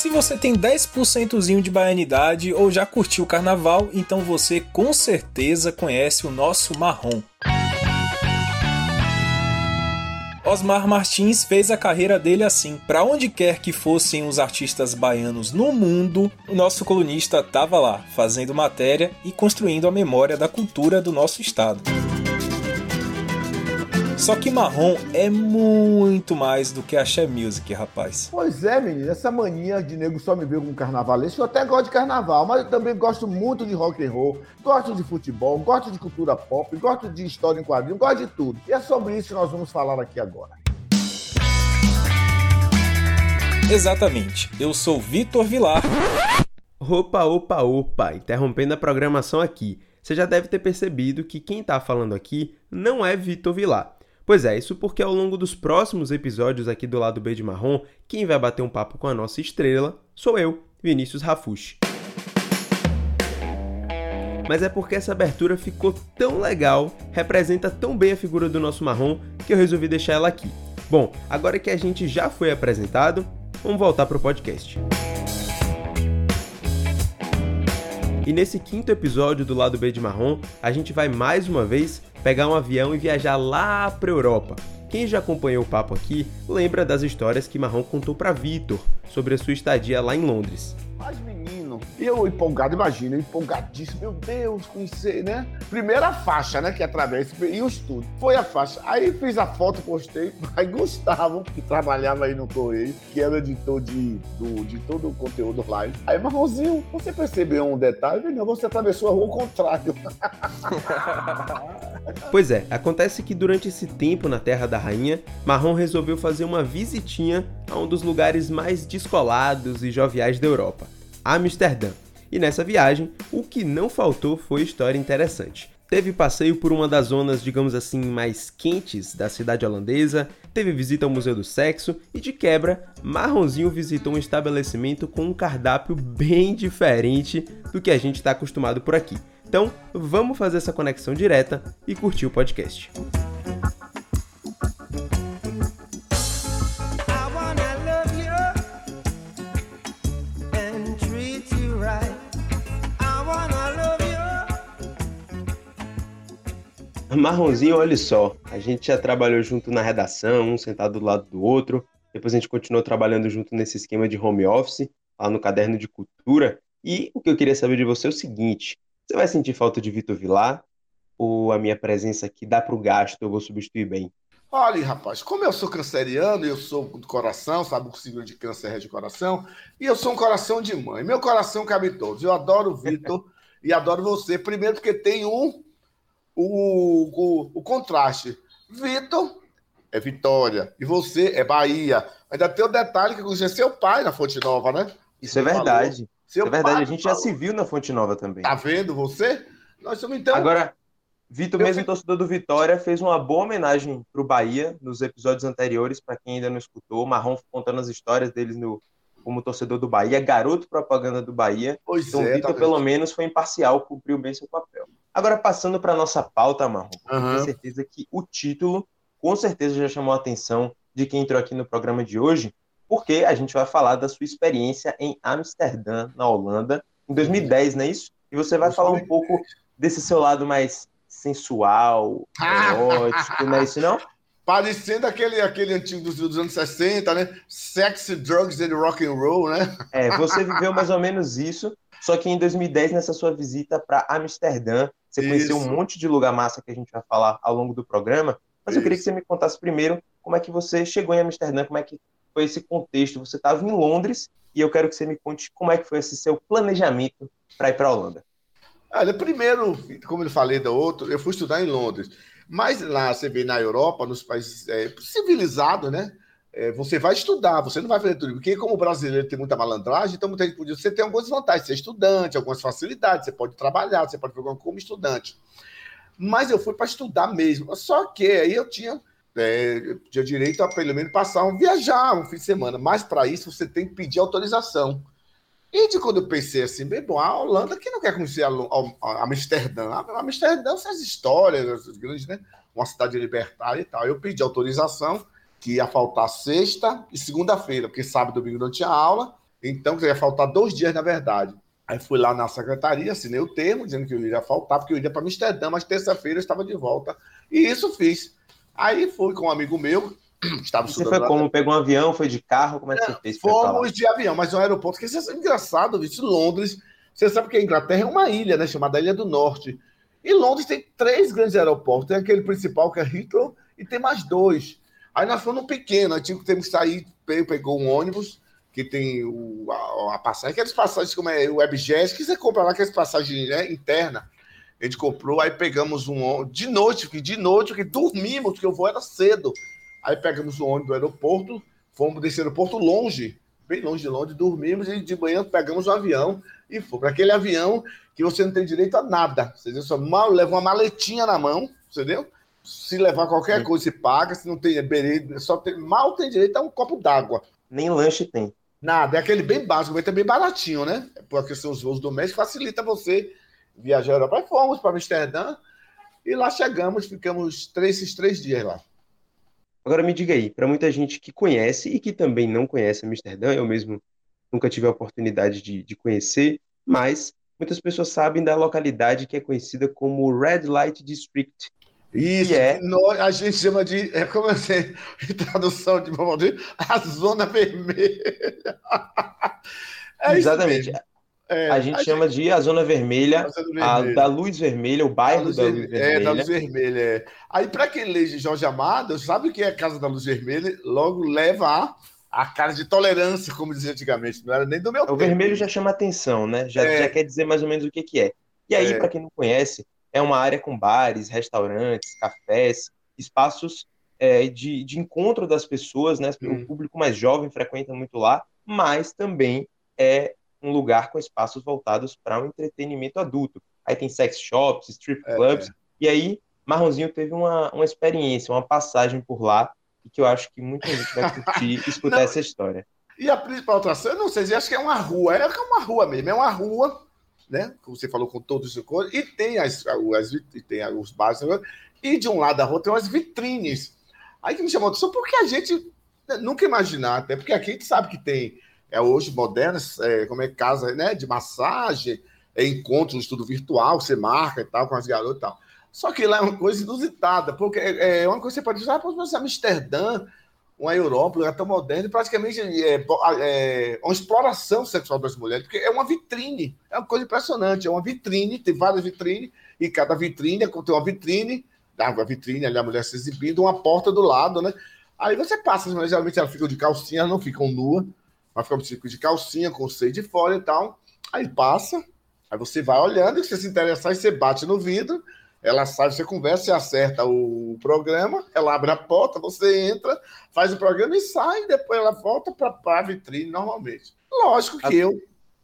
Se você tem 10%zinho de baianidade ou já curtiu o carnaval, então você com certeza conhece o nosso marrom. Osmar Martins fez a carreira dele assim. Para onde quer que fossem os artistas baianos no mundo, o nosso colunista estava lá, fazendo matéria e construindo a memória da cultura do nosso estado. Só que marrom é muito mais do que axé music, rapaz. Pois é, menino, essa mania de nego só me ver como carnavalesco, eu até gosto de carnaval, mas eu também gosto muito de rock and roll, gosto de futebol, gosto de cultura pop, gosto de história em quadrinhos, gosto de tudo. E é sobre isso que nós vamos falar aqui agora. Exatamente. Eu sou Vitor Vilar. Opa, opa, opa, interrompendo a programação aqui. Você já deve ter percebido que quem está falando aqui não é Vitor Vilar. Pois é, isso porque ao longo dos próximos episódios aqui do lado B de Marrom, quem vai bater um papo com a nossa estrela sou eu, Vinícius Rafushi. Mas é porque essa abertura ficou tão legal, representa tão bem a figura do nosso Marrom, que eu resolvi deixar ela aqui. Bom, agora que a gente já foi apresentado, vamos voltar para o podcast. E nesse quinto episódio do lado B de Marrom, a gente vai mais uma vez pegar um avião e viajar lá para Europa. Quem já acompanhou o papo aqui lembra das histórias que Marrom contou para Vitor sobre a sua estadia lá em Londres. Mas menino, eu empolgado, imagina, empolgadíssimo, meu Deus, conhecer, né? Primeira faixa, né, que atravessa, e o estudo. Foi a faixa. Aí fiz a foto, postei, aí Gustavo, que trabalhava aí no Correio, que era editor de, do, de todo o conteúdo live. Aí, Marronzinho, você percebeu um detalhe? Não, você atravessou a rua ao contrário. pois é, acontece que durante esse tempo na Terra da Rainha, Marrom resolveu fazer uma visitinha a um dos lugares mais descolados e joviais da Europa. Amsterdã. E nessa viagem, o que não faltou foi história interessante. Teve passeio por uma das zonas, digamos assim, mais quentes da cidade holandesa, teve visita ao Museu do Sexo e, de quebra, Marronzinho visitou um estabelecimento com um cardápio bem diferente do que a gente está acostumado por aqui. Então, vamos fazer essa conexão direta e curtir o podcast. Marronzinho, olha só, a gente já trabalhou junto na redação, um sentado do lado do outro, depois a gente continuou trabalhando junto nesse esquema de home office, lá no caderno de cultura, e o que eu queria saber de você é o seguinte, você vai sentir falta de Vitor Vilar, ou a minha presença aqui dá para o gasto, eu vou substituir bem? Olha, rapaz, como eu sou canceriano, eu sou do coração, sabe o signo de câncer é de coração, e eu sou um coração de mãe. Meu coração cabe todos. Eu adoro o Vitor e adoro você. Primeiro porque tem um o, o, o contraste. Vitor é Vitória e você é Bahia. Ainda tem o detalhe que você é seu pai na Fonte Nova, né? Isso é verdade. Seu é verdade, a gente já se viu na Fonte Nova também. Tá vendo você? Nós somos então. Agora, Vitor, mesmo torcedor do Vitória, fez uma boa homenagem pro Bahia nos episódios anteriores, para quem ainda não escutou. Marrom contando as histórias deles no, como torcedor do Bahia, garoto propaganda do Bahia. Pois então, é, Vitor, tá pelo menos, foi imparcial, cumpriu bem seu papel. Agora, passando para nossa pauta, Marrom, uhum. tenho certeza que o título, com certeza, já chamou a atenção de quem entrou aqui no programa de hoje, porque a gente vai falar da sua experiência em Amsterdã, na Holanda, em 2010, não é isso? E você vai falar um pouco desse seu lado mais sensual, erótico, não é isso não? Parecendo aquele, aquele antigo dos, anos 60, né? Sex, drugs and rock and roll, né? É, você viveu mais ou menos isso, só que em 2010, nessa sua visita para Amsterdã, você isso. conheceu um monte de lugar massa que a gente vai falar ao longo do programa, mas isso. eu queria que você me contasse primeiro como é que você chegou em Amsterdã, como é que foi esse contexto. Você estava em Londres e eu quero que você me conte como é que foi esse seu planejamento para ir para a Holanda. Olha, primeiro, como eu falei da outro, eu fui estudar em Londres. Mas lá você vê na Europa, nos países é, civilizados, né? É, você vai estudar, você não vai fazer tudo. Porque, como brasileiro tem muita malandragem, então muita gente podia. Você tem algumas vantagens, você é estudante, algumas facilidades, você pode trabalhar, você pode jogar como estudante. Mas eu fui para estudar mesmo. Só que aí eu tinha, é, tinha direito a pelo menos passar um viajar um fim de semana. Mas para isso você tem que pedir autorização. E de quando eu pensei assim, bem bom, a Holanda que não quer conhecer a, a, Amsterdã. A Amsterdã são as histórias, as grandes, né? Uma cidade libertária e tal. Eu pedi autorização que ia faltar sexta e segunda-feira, porque sábado e domingo não tinha aula. Então, ia faltar dois dias, na verdade. Aí fui lá na secretaria, assinei o termo, dizendo que eu iria faltar, porque eu iria para Amsterdã, mas terça-feira eu estava de volta. E isso fiz. Aí fui com um amigo meu, estava Você foi como? Pegou um avião, foi de carro? Como é que você fez? Fomos de avião, mas no aeroporto, que isso é engraçado, viu? Londres, você sabe que a Inglaterra é uma ilha, né? Chamada Ilha do Norte. E Londres tem três grandes aeroportos. Tem aquele principal que é Heathrow e tem mais dois. Aí nós fomos no pequeno, aí tínhamos que sair, pegou um ônibus que tem o, a, a passagem, aquelas passagens como é o WebJet, que você compra lá, aquelas passagens né, interna. A gente comprou, aí pegamos um de noite, que de noite, que dormimos, porque o voo era cedo. Aí pegamos o ônibus do aeroporto, fomos desse aeroporto longe, bem longe de Londres, dormimos e de manhã pegamos um avião e fomos para aquele avião que você não tem direito a nada. Você só mal leva uma maletinha na mão, entendeu? Se levar qualquer coisa, você paga. Se não tem berê, só tem, mal tem direito a um copo d'água. Nem lanche tem. Nada, é aquele bem básico, mas também baratinho, né? Porque são os voos domésticos, facilita você viajar a Europa. Fomos para Amsterdã e lá chegamos, ficamos três, esses três dias lá. Agora me diga aí, para muita gente que conhece e que também não conhece Amsterdã, eu mesmo nunca tive a oportunidade de, de conhecer, mas muitas pessoas sabem da localidade que é conhecida como Red Light District, isso, é... nós, a gente chama de, é como assim, tradução de a zona vermelha. É Exatamente. É, a gente a chama gente... de a zona vermelha, a da luz vermelha, o bairro luz da luz vermelha. É, da luz vermelha. É. Aí, para quem lê de Jorge Amado, sabe o que é a Casa da Luz Vermelha? Logo leva a, a cara de tolerância, como dizia antigamente. Não era nem do meu o tempo. O vermelho já chama atenção, né? Já, é. já quer dizer mais ou menos o que, que é. E aí, é. para quem não conhece, é uma área com bares, restaurantes, cafés, espaços é, de, de encontro das pessoas, né? O uhum. público mais jovem frequenta muito lá, mas também é um lugar com espaços voltados para um entretenimento adulto. Aí tem sex shops, strip é, clubs, é. e aí Marronzinho teve uma, uma experiência, uma passagem por lá, e que eu acho que muita gente vai curtir escutar essa história. E a principal atração, eu não sei, acho que é uma rua, é uma rua mesmo, é uma rua né? Como você falou, com todos os cores, e tem as, as tem os bares, e de um lado da rua tem umas vitrines. Aí que me chamou a atenção, porque a gente nunca imaginar, até porque aqui a gente sabe que tem é hoje modernas, é, como é casa, né, de massagem, é encontro, estudo virtual, você marca e tal com as garotas e tal. Só que lá é uma coisa inusitada, porque é, é uma coisa que você pode dizer, ah, pô, Amsterdã, uma Europa, um lugar tão moderno, praticamente é, é, uma exploração sexual das mulheres, porque é uma vitrine, é uma coisa impressionante, é uma vitrine, tem várias vitrines, e cada vitrine tem uma vitrine, a vitrine ali a mulher se exibindo, uma porta do lado, né? Aí você passa, mas geralmente elas ficam de calcinha, elas não ficam nuas, mas ficam de calcinha, com o seio de fora e tal. Aí passa, aí você vai olhando, e se você se interessar, você bate no vidro, ela sai, você conversa, você acerta o programa, ela abre a porta, você entra, faz o programa e sai, depois ela volta para a vitrine normalmente. Lógico que eu,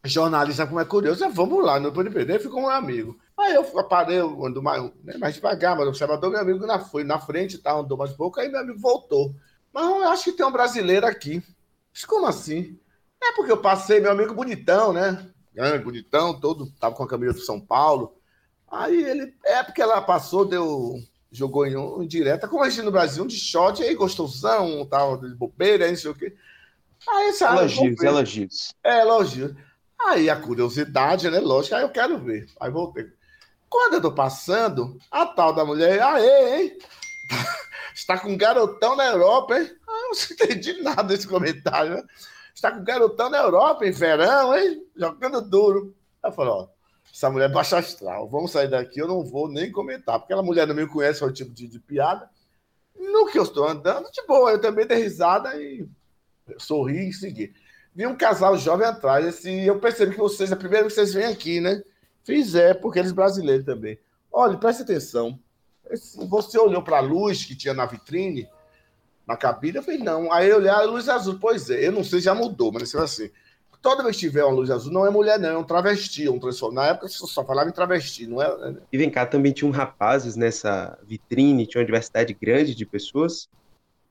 jornalista, como é curioso, eu, vamos lá no PNPD, fico com um amigo. Aí eu parei, eu ando mais, né, mais devagar, mas o observador, meu amigo na, foi na frente, tá, andou mais pouco, aí meu amigo voltou. Mas eu acho que tem um brasileiro aqui. Mas como assim? É porque eu passei, meu amigo bonitão, né? Grande, bonitão, todo, tava com a camisa do São Paulo. Aí ele, é porque ela passou, deu, jogou em, um, em direta, como a gente no Brasil, um de shot, aí gostosão, tal, de bobeira, não sei o quê. Aí, sabe, elogios, elogios. É, elogios. Aí a curiosidade, né? Lógico, aí eu quero ver. Aí voltei. Quando eu tô passando, a tal da mulher, aê, hein? Está com um garotão na Europa, hein? Não entendi nada desse comentário, né? Está com um garotão na Europa, em verão, hein? Jogando duro. Eu falei, ó, essa mulher é baixa astral. Vamos sair daqui, eu não vou nem comentar, porque aquela mulher não me conhece, é o tipo de, de piada. No que eu estou andando, de boa, eu também dei risada e sorri e segui. Vi um casal jovem atrás, esse, eu percebi que vocês, primeira vez que vocês vêm aqui, né? Fiz é, porque eles brasileiros também. Olha, preste atenção. Você olhou para a luz que tinha na vitrine, na cabine, eu falei, não. Aí eu olhei a luz azul. Pois é, eu não sei, já mudou, mas assim, toda vez que tiver uma luz azul, não é mulher, não, é um travesti, um transform... Na época só falava em travesti, não é? Né? E vem cá, também tinham rapazes nessa vitrine, tinha uma diversidade grande de pessoas?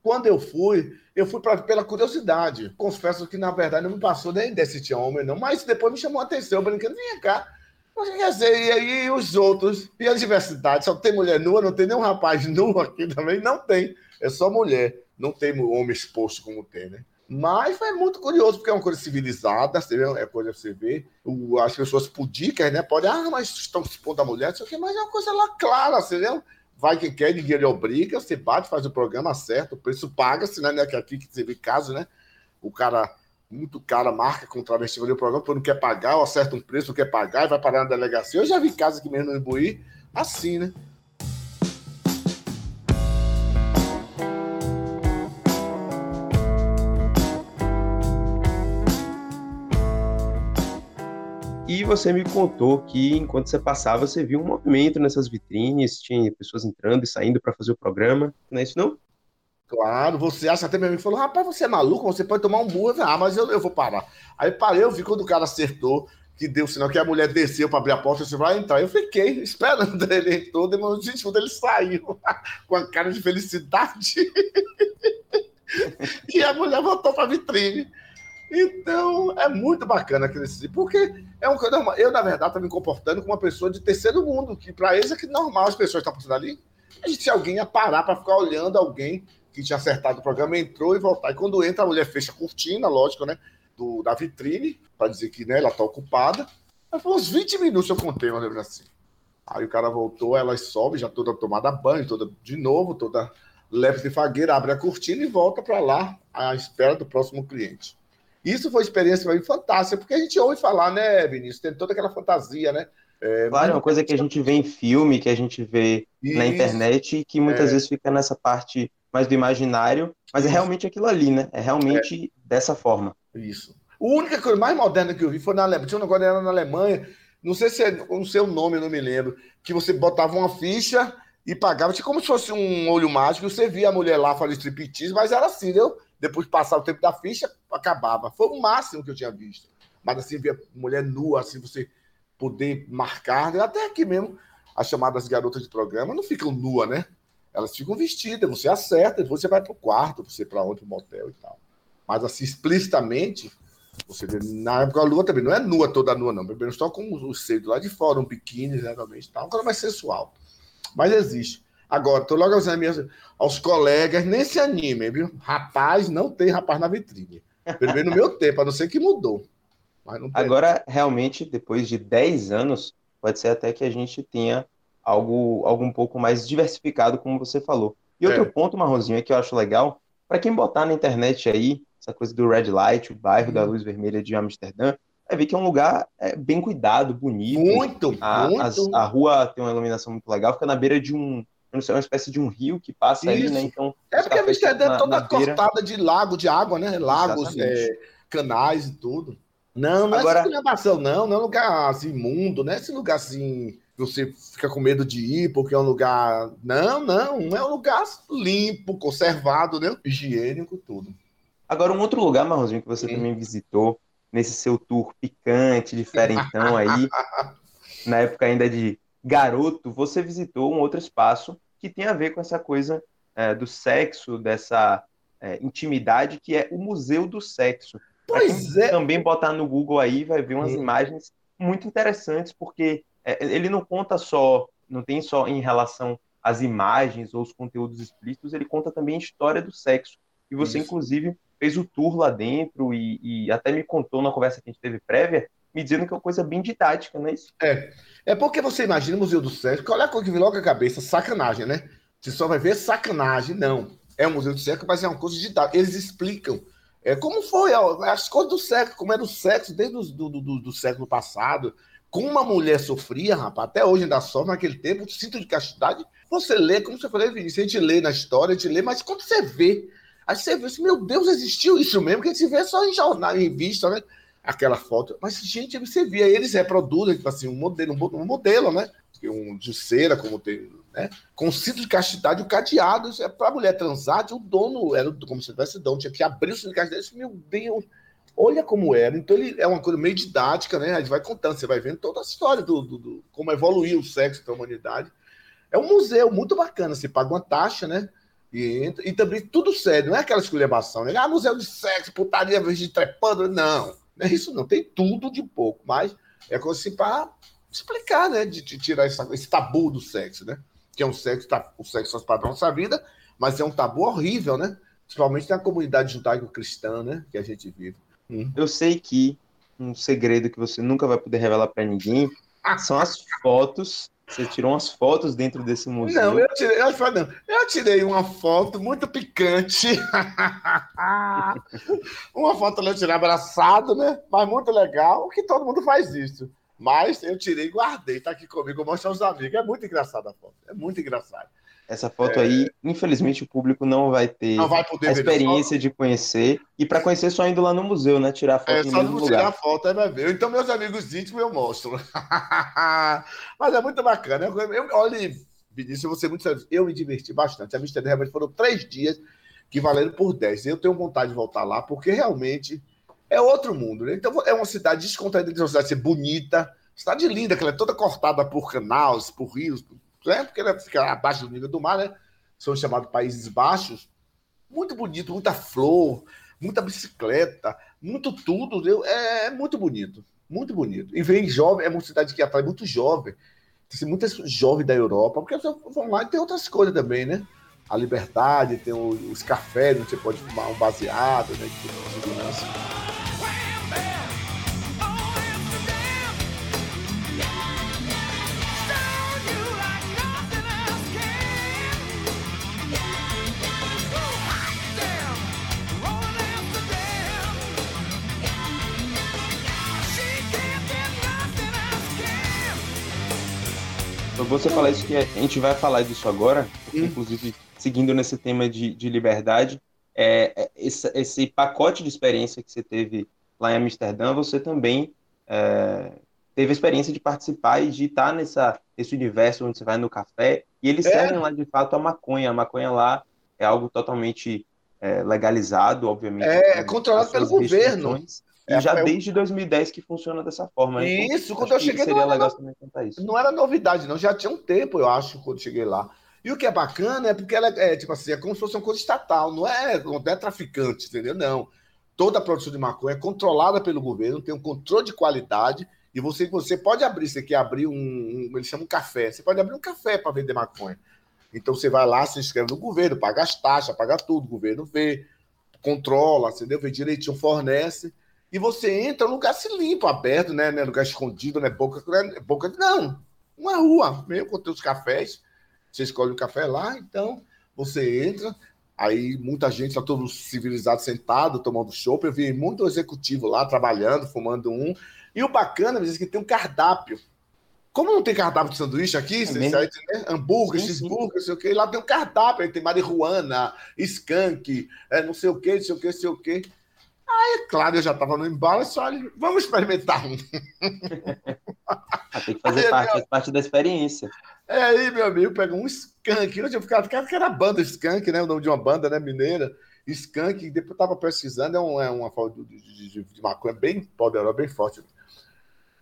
Quando eu fui, eu fui pra, pela curiosidade. Confesso que, na verdade, não me passou nem ideia se tinha homem, não, mas depois me chamou a atenção, brincando, vem cá. Mas quer dizer, e aí os outros? E a diversidade? Só tem mulher nua, não tem nenhum rapaz nu aqui também? Não tem. É só mulher. Não tem homem exposto como tem, né? Mas foi muito curioso, porque é uma coisa civilizada, é coisa que você vê. O, as pessoas pudicas, né? Podem, ah, mas estão se pondo a mulher, não sei o quê, mas é uma coisa lá clara, entendeu? Vai quem quer, ninguém lhe obriga, você bate, faz o programa, certo, o preço paga-se, né? Que aqui que você vê caso, né? O cara, muito cara, marca com travesti o programa, porque não quer pagar, ou acerta um preço, não quer pagar, e vai parar na delegacia. Eu já vi casos aqui mesmo no Imbuí, assim, né? E você me contou que enquanto você passava, você viu um movimento nessas vitrines, tinha pessoas entrando e saindo para fazer o programa. Não é isso, não? Claro, você acha até meu amigo falou: rapaz, você é maluco, você pode tomar um burro. Ah, mas eu, eu vou parar. Aí parei, eu vi quando o cara acertou, que deu sinal que a mulher desceu para abrir a porta, você vai entrar. Eu fiquei esperando ele entrou, demorou 20 minutos, ele saiu com a cara de felicidade. e a mulher voltou para a vitrine. Então, é muito bacana crescer, porque é um eu, na verdade, estou me comportando como uma pessoa de terceiro mundo, que para eles é que normal as pessoas estão passando ali. A gente, se alguém ia parar para ficar olhando alguém que tinha acertado o programa, entrou e voltar. E quando entra, a mulher fecha a cortina, lógico, né? Do, da vitrine, para dizer que né, ela está ocupada. Aí foi uns 20 minutos eu contei, uma vez assim. Aí o cara voltou, ela sobe, já toda tomada banho, toda de novo, toda leve de fagueira, abre a cortina e volta para lá à espera do próximo cliente. Isso foi uma experiência para mim fantástica, porque a gente ouve falar, né, Vinícius? Tem toda aquela fantasia, né? É, claro, é uma coisa que a gente vê em filme, que a gente vê Isso. na internet, e que muitas é. vezes fica nessa parte mais do imaginário, mas é realmente aquilo ali, né? É realmente é. dessa forma. Isso. A única coisa mais moderna que eu vi foi na Alemanha. Tinha um negócio era na Alemanha, não sei se é, não sei o nome, não me lembro, que você botava uma ficha e pagava, tipo como se fosse um olho mágico, você via a mulher lá fazer striptease, mas era assim, entendeu? Depois de passar o tempo da ficha, acabava. Foi o máximo que eu tinha visto. Mas assim, ver mulher nua, assim, você poder marcar, né? até aqui mesmo, as chamadas garotas de programa não ficam nuas, né? Elas ficam vestidas, você acerta, depois você vai para o quarto, você para onde, para o motel e tal. Mas assim, explicitamente, você vê, na época a lua também não é nua, toda nua, não. Primeiro só com os seios lá de fora, um biquíni, geralmente, tal, uma coisa mais sensual. Mas existe. Agora, tô logo avisando minhas, aos colegas, nem se animem, viu? Rapaz, não tem rapaz na vitrine. Pelo menos no meu tempo, a não ser que mudou. Agora, realmente, depois de 10 anos, pode ser até que a gente tenha algo, algo um pouco mais diversificado, como você falou. E outro é. ponto, Marronzinho, é que eu acho legal, para quem botar na internet aí, essa coisa do Red Light, o bairro hum. da luz vermelha de Amsterdã, vai ver que é um lugar é, bem cuidado, bonito. Muito, a, muito. A rua tem uma iluminação muito legal, fica na beira de um, não sei, uma espécie de um rio que passa Isso. ali, né? Então, é porque Amsterdã é toda cortada de lago, de água, né? Lagos, é, canais e tudo. Não, não Agora... é esculhambação, não. Não é um lugar assim, imundo, não é esse lugar assim você fica com medo de ir porque é um lugar. Não, não, é um lugar limpo, conservado, né? Higiênico, tudo. Agora, um outro lugar, Marrozinho, que você Sim. também visitou nesse seu tour picante, diferentão aí, na época ainda de garoto, você visitou um outro espaço que tem a ver com essa coisa é, do sexo, dessa é, intimidade, que é o Museu do Sexo. Pois é. Também botar no Google aí, vai ver umas imagens muito interessantes, porque é, ele não conta só, não tem só em relação às imagens ou os conteúdos explícitos, ele conta também a história do sexo. E você, Isso. inclusive, fez o tour lá dentro e, e, até me contou na conversa que a gente teve prévia, me dizendo que é uma coisa bem didática, não é isso? É. É porque você imagina o Museu do Sexo, que olha a coisa que vem logo a cabeça, sacanagem, né? Você só vai ver sacanagem, não. É um Museu do Sexo, mas é uma coisa didática. Eles explicam é, como foi as coisas do sexo, como era o sexo desde o do, do, do século passado, como uma mulher sofria, rapaz, até hoje ainda sofre naquele tempo, cinto de castidade, você lê, como você falou, Vinícius, a gente lê na história, a gente lê, mas quando você vê, aí você vê assim, meu Deus, existiu isso mesmo, que a gente vê só em jornal, em revista, né? Aquela foto. Mas, gente, você via, eles reproduzem, tipo assim, um modelo, um modelo, né? Um de cera, como tem, né? Com cinto de castidade, o cadeado, é para a mulher transar, o dono era como se tivesse dono, tinha que abrir o cinto de castidade, meu Deus olha como era. Então ele é uma coisa meio didática, né? A gente vai contando, você vai vendo toda a história do, do, do como evoluiu o sexo da humanidade. É um museu muito bacana, você paga uma taxa, né? E, e também tudo sério, não é aquela esculhambação, né? Ah, museu de sexo, putaria, de trepando. Não, não é isso não, tem tudo de pouco, mas é coisa assim para explicar, né? De, de tirar essa, esse tabu do sexo, né? Que é um sexo, tá, o sexo faz padrão da nossa vida, mas é um tabu horrível, né? principalmente na comunidade judaico-cristã, né, que a gente vive. Hum. Eu sei que um segredo que você nunca vai poder revelar para ninguém são as fotos. Você tirou umas fotos dentro desse museu? Não, eu tirei, eu, não, eu tirei uma foto muito picante. uma foto eu tirei abraçado, né? Mas muito legal, que todo mundo faz isso. Mas eu tirei e guardei, tá aqui comigo, eu mostro aos amigos. É muito engraçada a foto, é muito engraçado. Essa foto é... aí, infelizmente, o público não vai ter não vai a experiência de conhecer. E para conhecer, só indo lá no museu, né? Tirar foto é, no só mesmo lugar. tirar foto, aí vai ver. Então, meus amigos íntimos, eu mostro. Mas é muito bacana. Eu, olha, Vinícius, eu vou ser muito sério. Eu me diverti bastante. A Amsterdã realmente foram três dias que valeram por dez. Eu tenho vontade de voltar lá, porque realmente é outro mundo, né? Então, é uma cidade descontraída, é uma cidade ser bonita, cidade linda, que ela é toda cortada por canais, por rios, por né? porque ela fica abaixo do nível do mar, né? São chamados Países Baixos. Muito bonito, muita flor, muita bicicleta, muito tudo. Viu? É, é muito bonito, muito bonito. E vem jovem, é uma cidade que atrai muito jovem. Tem muitas jovens da Europa, porque vão lá e tem outras coisas também, né? A liberdade, tem os cafés, onde você pode tomar um baseado, né? De segurança. Você falar isso que a gente vai falar disso agora, porque, hum. inclusive seguindo nesse tema de, de liberdade, é, é, esse, esse, pacote de experiência que você teve lá em Amsterdã, você também é, teve a experiência de participar e de estar nessa, nesse universo onde você vai no café, e eles é. servem lá de fato a maconha. A maconha lá é algo totalmente é, legalizado, obviamente. É, controlado pelo governo. E é, já desde 2010 que funciona dessa forma. Né? Então, isso, quando eu cheguei. Seria não legal também contar isso. Não era novidade, não. Já tinha um tempo, eu acho, quando cheguei lá. E o que é bacana é porque ela é, tipo assim, é como se fosse uma coisa estatal, não é, não é traficante, entendeu? Não. Toda a produção de maconha é controlada pelo governo, tem um controle de qualidade, e você, você pode abrir, você quer abrir um, um eles chamam um café, você pode abrir um café para vender maconha. Então você vai lá, se inscreve no governo, paga as taxas, paga tudo, o governo vê, controla, entendeu? Vê direitinho, fornece e você entra num lugar se limpo, aberto, né? né lugar escondido, né? Boca, né? boca. Não, uma rua, mesmo com os cafés. Você escolhe o café lá, então você entra. Aí muita gente, está todo civilizado, sentado, tomando chopp. Eu vi muito executivo lá trabalhando, fumando um. E o bacana, diz que tem um cardápio. Como não tem cardápio de sanduíche aqui, é você sabe, né? hambúrguer, cheeseburger, sei o quê, lá tem um cardápio, aí tem marihuana, skunk, é, não sei o quê, não sei o quê, não sei o quê. Aí, claro, eu já estava no embalo, só vamos experimentar um. Ah, tem que fazer aí, parte, meu... parte da experiência. É aí, meu amigo, pega um skunk. Eu tinha ficado, cara, que era banda skunk, né? O nome de uma banda, né? Mineira. Skunk, depois eu estava pesquisando, é, um, é uma forma de, de, de, maconha bem poderosa, bem forte.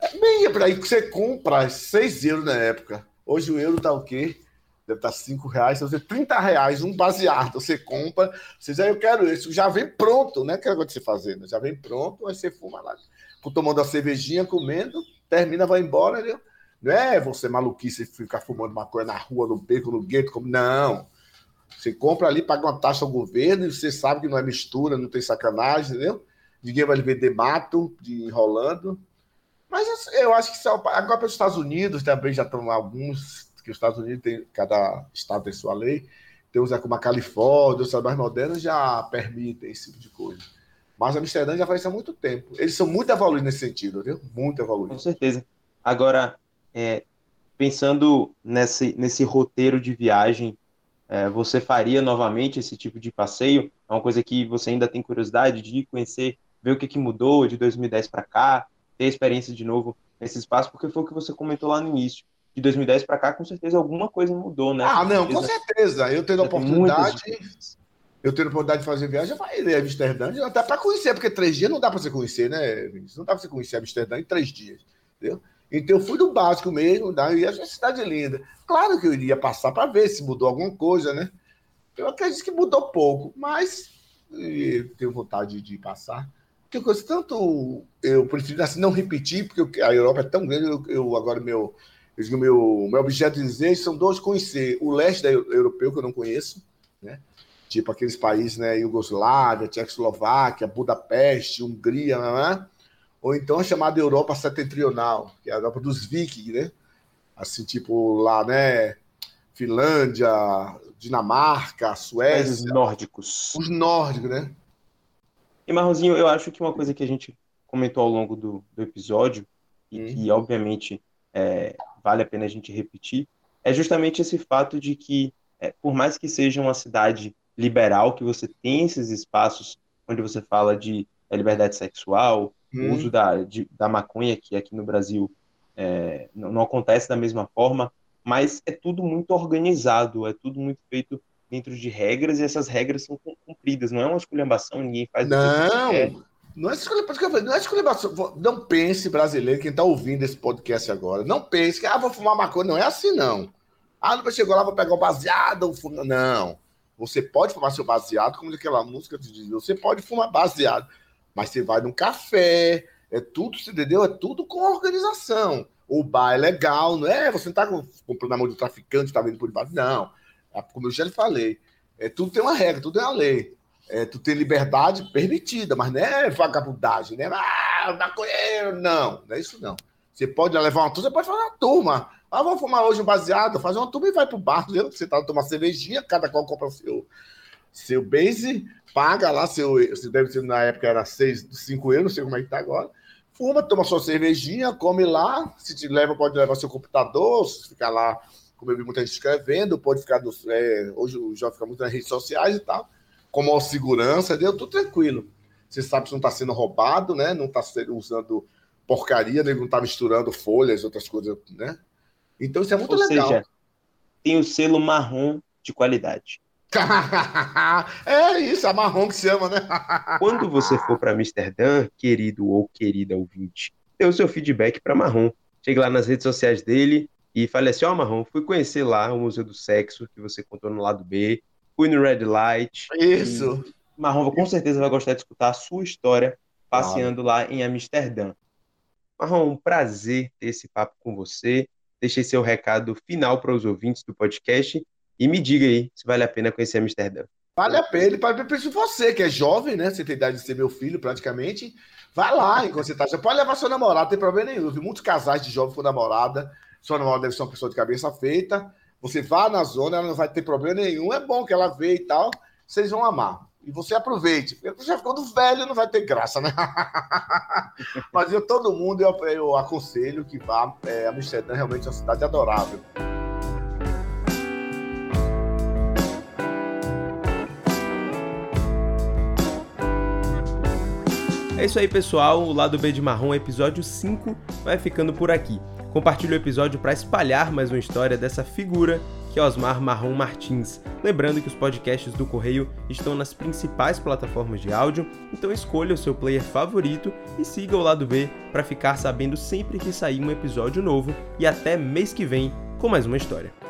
É bem para aí que você compra 6 euros na época. Hoje o euro tá o quê? Deve estar 5 reais, você 30 reais, um baseado, você compra, você diz, ah, eu quero isso, já vem pronto, né? Que é você fazer, né? já vem pronto, aí você fuma lá, tomando a cervejinha, comendo, termina, vai embora? Não é você maluquice ficar fumando maconha na rua, no beco, no gueto, como não. Você compra ali, paga uma taxa ao governo, e você sabe que não é mistura, não tem sacanagem, entendeu? Ninguém vai lhe vender mato de enrolando. Mas eu acho que agora para os Estados Unidos também já estão alguns que os Estados Unidos tem, cada estado tem sua lei, tem uns como a Califórnia, os mais modernos já permitem esse tipo de coisa. Mas Amsterdã já faz isso há muito tempo. Eles são muito evoluídos nesse sentido, viu? Muito evoluídos. Com certeza. Agora, é, pensando nesse, nesse roteiro de viagem, é, você faria novamente esse tipo de passeio? É uma coisa que você ainda tem curiosidade de conhecer, ver o que, que mudou de 2010 para cá, ter experiência de novo nesse espaço, porque foi o que você comentou lá no início de 2010 para cá, com certeza alguma coisa mudou, né? Ah, não, com certeza. Eu tendo a oportunidade, eu tendo a oportunidade de fazer viagem, eu falei Amsterdã, até para conhecer, porque três dias não dá para você conhecer, né, Vinícius? Não dá para você conhecer Amsterdã em três dias, entendeu? Então eu fui do básico mesmo, da, e a cidade linda. Claro que eu iria passar para ver se mudou alguma coisa, né? Eu acredito que mudou pouco, mas tenho vontade de passar. Porque coisa, tanto eu prefiro assim, não repetir, porque a Europa é tão grande, eu, eu agora meu eu digo, meu, meu objeto de desejo são dois: conhecer o leste europeu, que eu não conheço, né? tipo aqueles países, né, Iugoslávia, Tchecoslováquia, Budapeste, Hungria, né? ou então a chamada Europa Setentrional, que é a Europa dos Vikings, né? Assim, tipo lá, né? Finlândia, Dinamarca, Suécia. Os nórdicos. Os nórdicos, né? E Marrozinho, eu acho que uma coisa que a gente comentou ao longo do, do episódio, e hum. que obviamente é, vale a pena a gente repetir, é justamente esse fato de que, é, por mais que seja uma cidade liberal, que você tem esses espaços onde você fala de liberdade sexual, hum. o uso da, de, da maconha, que aqui no Brasil é, não, não, acontece da mesma forma, mas é tudo muito organizado, é tudo muito feito dentro de regras e essas regras são cumpridas, não é uma esculhambação, ninguém faz Não, não é esculhambação, não é esculhambação. Não pense, brasileiro, quem está ouvindo esse podcast agora, não pense que, ah, vou fumar maconha, não é assim não. Ah, não chegou lá, vou pegar um baseado, um fuma... não. Você pode fumar seu baseado, como aquela música te diz, você pode fumar baseado, mas você vai num café, é tudo, você entendeu? É tudo com organização. O bar é legal, não é? Você não está comprando na mão do traficante, está vendo por debaixo. Não. É, como eu já lhe falei, é, tudo tem uma regra, tudo é uma lei. É, tu tem liberdade permitida, mas não é vagabundagem, né? Ah, maconheiro, não, não é isso não. Você pode levar uma turma, você pode fazer uma turma. Ah, vamos fumar hoje um baseado, fazer uma turma e vai pro bar, você tá tomando cervejinha, cada qual compra o seu, seu base, paga lá seu. Você deve ser na época era 6, 5 euros, não sei como é que tá agora. Fuma, toma sua cervejinha, come lá. Se te leva, pode levar seu computador, se ficar lá, como eu vi muita gente escrevendo, pode ficar. É, hoje o fica muito nas redes sociais e tal. Como segurança, deu tudo tranquilo. Você sabe que não está sendo roubado, né? Não está usando porcaria, né? não está misturando folhas, outras coisas, né? Então isso é muito Ou legal. Seja, tem o selo marrom de qualidade. é isso, a marrom que se chama, né? Quando você for para Amsterdã, querido ou querida ouvinte, dê o seu feedback para Marrom. Chegue lá nas redes sociais dele e fale assim: Ó, oh, Marrom, fui conhecer lá o Museu do Sexo, que você contou no lado B, no Red Light. Isso. Marrom com certeza vai gostar de escutar a sua história passeando lá em Amsterdã. Marrom, um prazer ter esse papo com você. Deixei seu recado final para os ouvintes do podcast e me diga aí se vale a pena conhecer Amsterdã. Vale a pena. Para você, que é jovem, né? Você tem idade de ser meu filho, praticamente. Vai lá, enquanto você tá. Já pode levar sua namorada, não tem problema nenhum. Vi muitos casais de jovem com namorada. Sua namorada deve ser uma pessoa de cabeça feita. Você vá na zona, ela não vai ter problema nenhum. É bom que ela vê e tal. Vocês vão amar. E você aproveite. Porque já ficando velho, não vai ter graça, né? Mas eu, todo mundo, eu, eu aconselho que vá. É, Amsterdã realmente é uma cidade adorável. É isso aí, pessoal. O lado B de Marrom, episódio 5, vai ficando por aqui. Compartilhe o episódio para espalhar mais uma história dessa figura que é Osmar Marrom Martins. Lembrando que os podcasts do Correio estão nas principais plataformas de áudio, então escolha o seu player favorito e siga o lado B para ficar sabendo sempre que sair um episódio novo e até mês que vem com mais uma história.